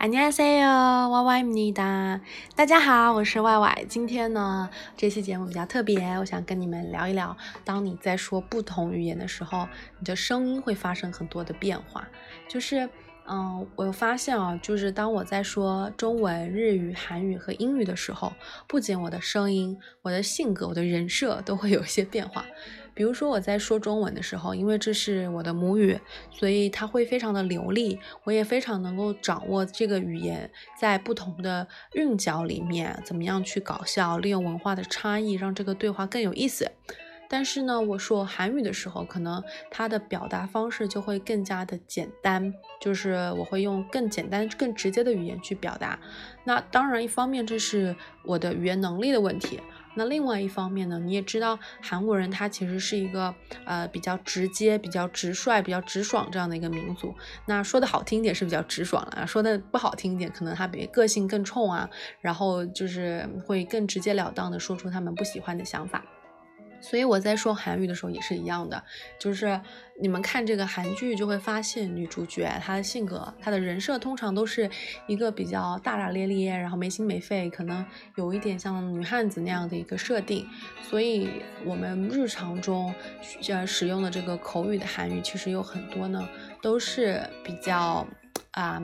안녕하세요，歪歪咪哒。大家好，我是歪歪。今天呢，这期节目比较特别，我想跟你们聊一聊，当你在说不同语言的时候，你的声音会发生很多的变化。就是，嗯，我有发现啊，就是当我在说中文、日语、韩语和英语的时候，不仅我的声音、我的性格、我的人设都会有一些变化。 比如说我在说中文的时候，因为这是我的母语，所以它会非常的流利，我也非常能够掌握这个语言在不同的韵脚里面怎么样去搞笑，利用文化的差异让这个对话更有意思。但是呢，我说韩语的时候，可能它的表达方式就会更加的简单，就是我会用更简单、更直接的语言去表达。那当然，一方面这是我的语言能力的问题。那另外一方面呢，你也知道韩国人他其实是一个呃比较直接、比较直率、比较直爽这样的一个民族。那说的好听一点是比较直爽了，说的不好听一点，可能他比个性更冲啊，然后就是会更直截了当的说出他们不喜欢的想法。所以我在说韩语的时候也是一样的，就是你们看这个韩剧就会发现，女主角她的性格、她的人设通常都是一个比较大大咧咧，然后没心没肺，可能有一点像女汉子那样的一个设定。所以我们日常中呃使用的这个口语的韩语，其实有很多呢都是比较啊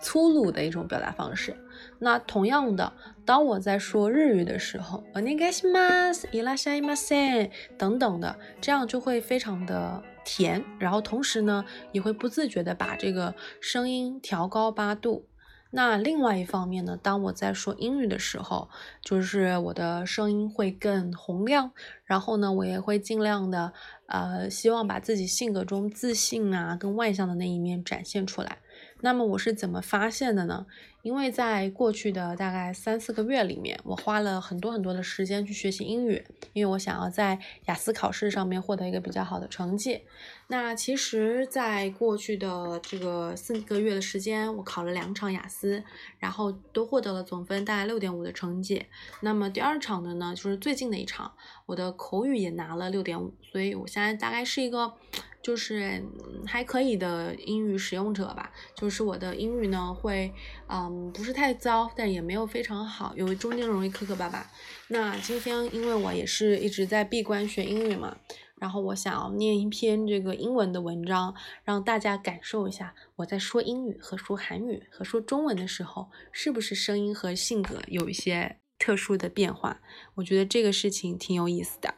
粗鲁的一种表达方式。那同样的，当我在说日语的时候，お願いします、いらっしゃいませ等等的，这样就会非常的甜，然后同时呢，也会不自觉的把这个声音调高八度。那另外一方面呢，当我在说英语的时候，就是我的声音会更洪亮，然后呢，我也会尽量的，呃，希望把自己性格中自信啊、更外向的那一面展现出来。 那么我是怎么发现的呢？因为在过去的大概三四个月里面，我花了很多很多的时间去学习英语，因为我想要在雅思考试上面获得一个比较好的成绩。那其实，在过去的这个四个月的时间，我考了两场雅思，然后都获得了总分大概六点五的成绩。那么第二场的呢，就是最近的一场，我的口语也拿了六点五，所以我现在大概是一个。就是还可以的英语使用者吧，就是我的英语呢会，嗯，不是太糟，但也没有非常好，有中间容易磕磕巴巴。那今天因为我也是一直在闭关学英语嘛，然后我想要念一篇这个英文的文章，让大家感受一下我在说英语和说韩语和说中文的时候，是不是声音和性格有一些特殊的变化？我觉得这个事情挺有意思的。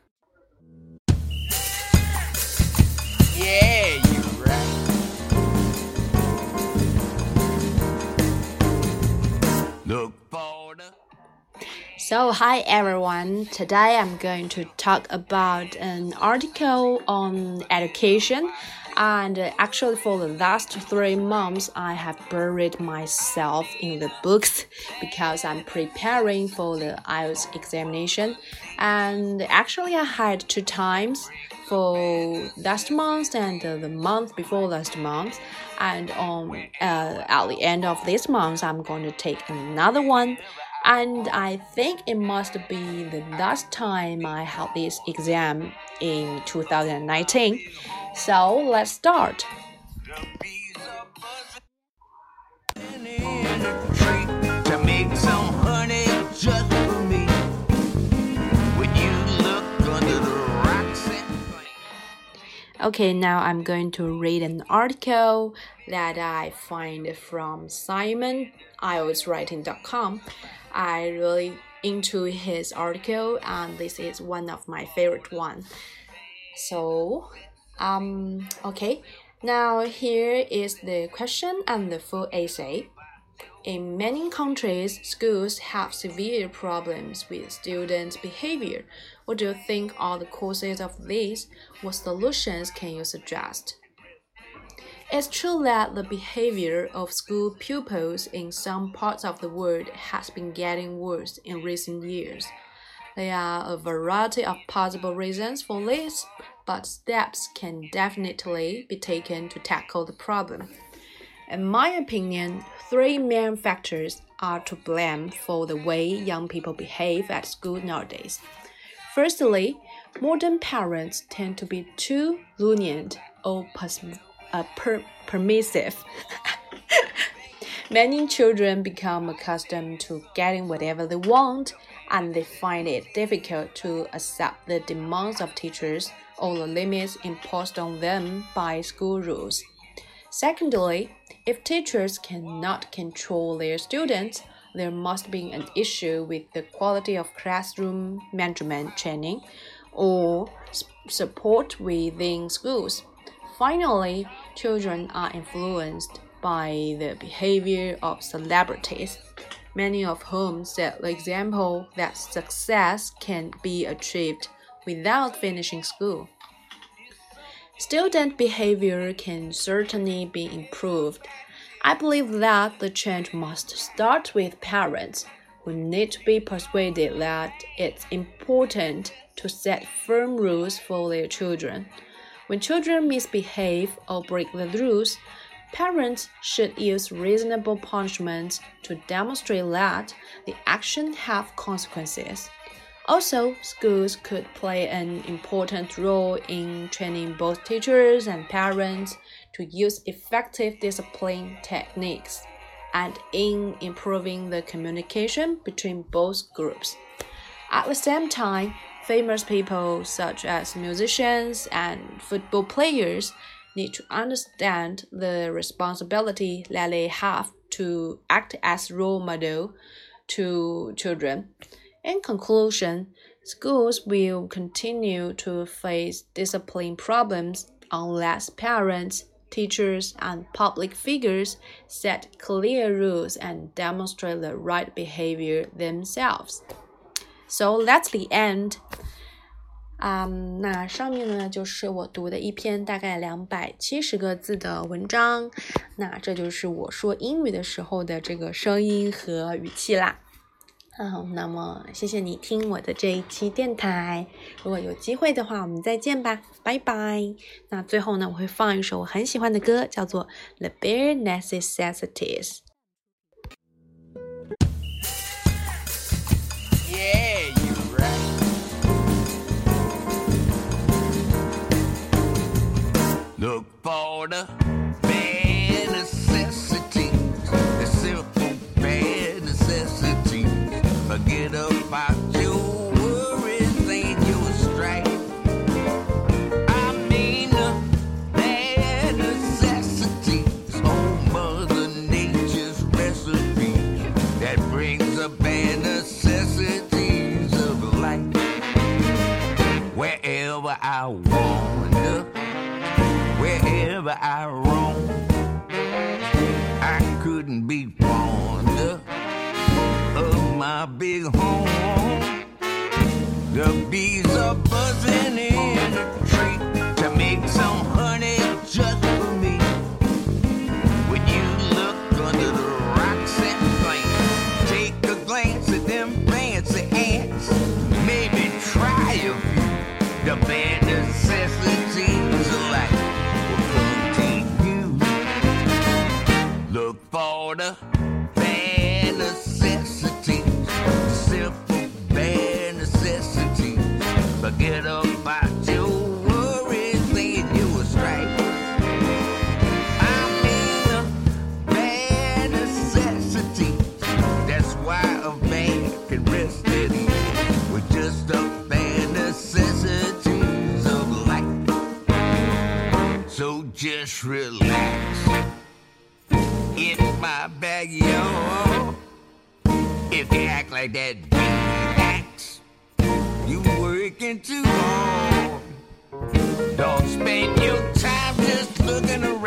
So, hi everyone. Today I'm going to talk about an article on education. And actually, for the last three months, I have buried myself in the books because I'm preparing for the IELTS examination. And actually, I had two times for last month and the month before last month. And on uh, at the end of this month, I'm going to take another one and I think it must be the last time I had this exam in 2019. So let's start. Okay, now I'm going to read an article that I find from SimonIELTSWriting.com. I really into his article and this is one of my favorite one. So, um, okay. Now here is the question and the full essay. In many countries, schools have severe problems with students' behavior. What do you think are the causes of this? What solutions can you suggest? It's true that the behavior of school pupils in some parts of the world has been getting worse in recent years. There are a variety of possible reasons for this, but steps can definitely be taken to tackle the problem. In my opinion, three main factors are to blame for the way young people behave at school nowadays. Firstly, modern parents tend to be too lenient or uh, per permissive Many children become accustomed to getting whatever they want, and they find it difficult to accept the demands of teachers or the limits imposed on them by school rules. Secondly, if teachers cannot control their students, there must be an issue with the quality of classroom management training or support within schools. Finally, children are influenced by the behavior of celebrities, many of whom set the example that success can be achieved without finishing school. Student behavior can certainly be improved. I believe that the change must start with parents who need to be persuaded that it's important to set firm rules for their children. When children misbehave or break the rules, Parents should use reasonable punishments to demonstrate that the action have consequences. Also, schools could play an important role in training both teachers and parents to use effective discipline techniques and in improving the communication between both groups. At the same time, famous people such as musicians and football players need to understand the responsibility that they have to act as role model to children. In conclusion, schools will continue to face discipline problems unless parents, teachers, and public figures set clear rules and demonstrate the right behavior themselves. So that's the end. 啊，那上面呢就是我读的一篇大概两百七十个字的文章，那这就是我说英语的时候的这个声音和语气啦。 嗯，那么谢谢你听我的这一期电台，如果有机会的话，我们再见吧，拜拜。那最后呢，我会放一首我很喜欢的歌，叫做《The Bare Necessities》。Look for the I wander wherever I roam. I couldn't be fonder of my big home. The bees are buzzing in the tree to make some honey just for me. When you look under the rocks and plants, take a glance at them fancy ants. Maybe try a few. The bare necessities relax in my backyard. If you act like that acts, you working too hard. Don't spend your time just looking around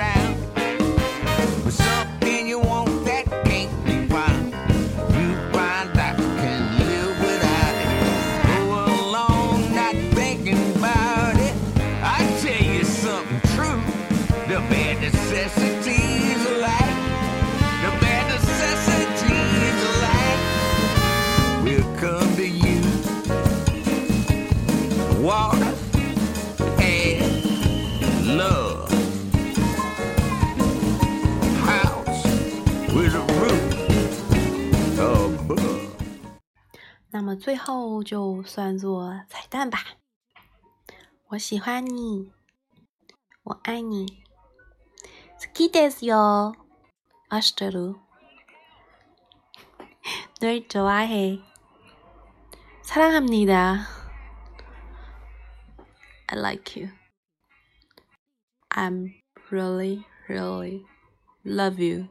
那么最后就算作彩蛋吧。我喜欢你，我爱你。好きですよ。明日る。 널 좋아해. 사랑합니다. I like you. I'm really, really love you.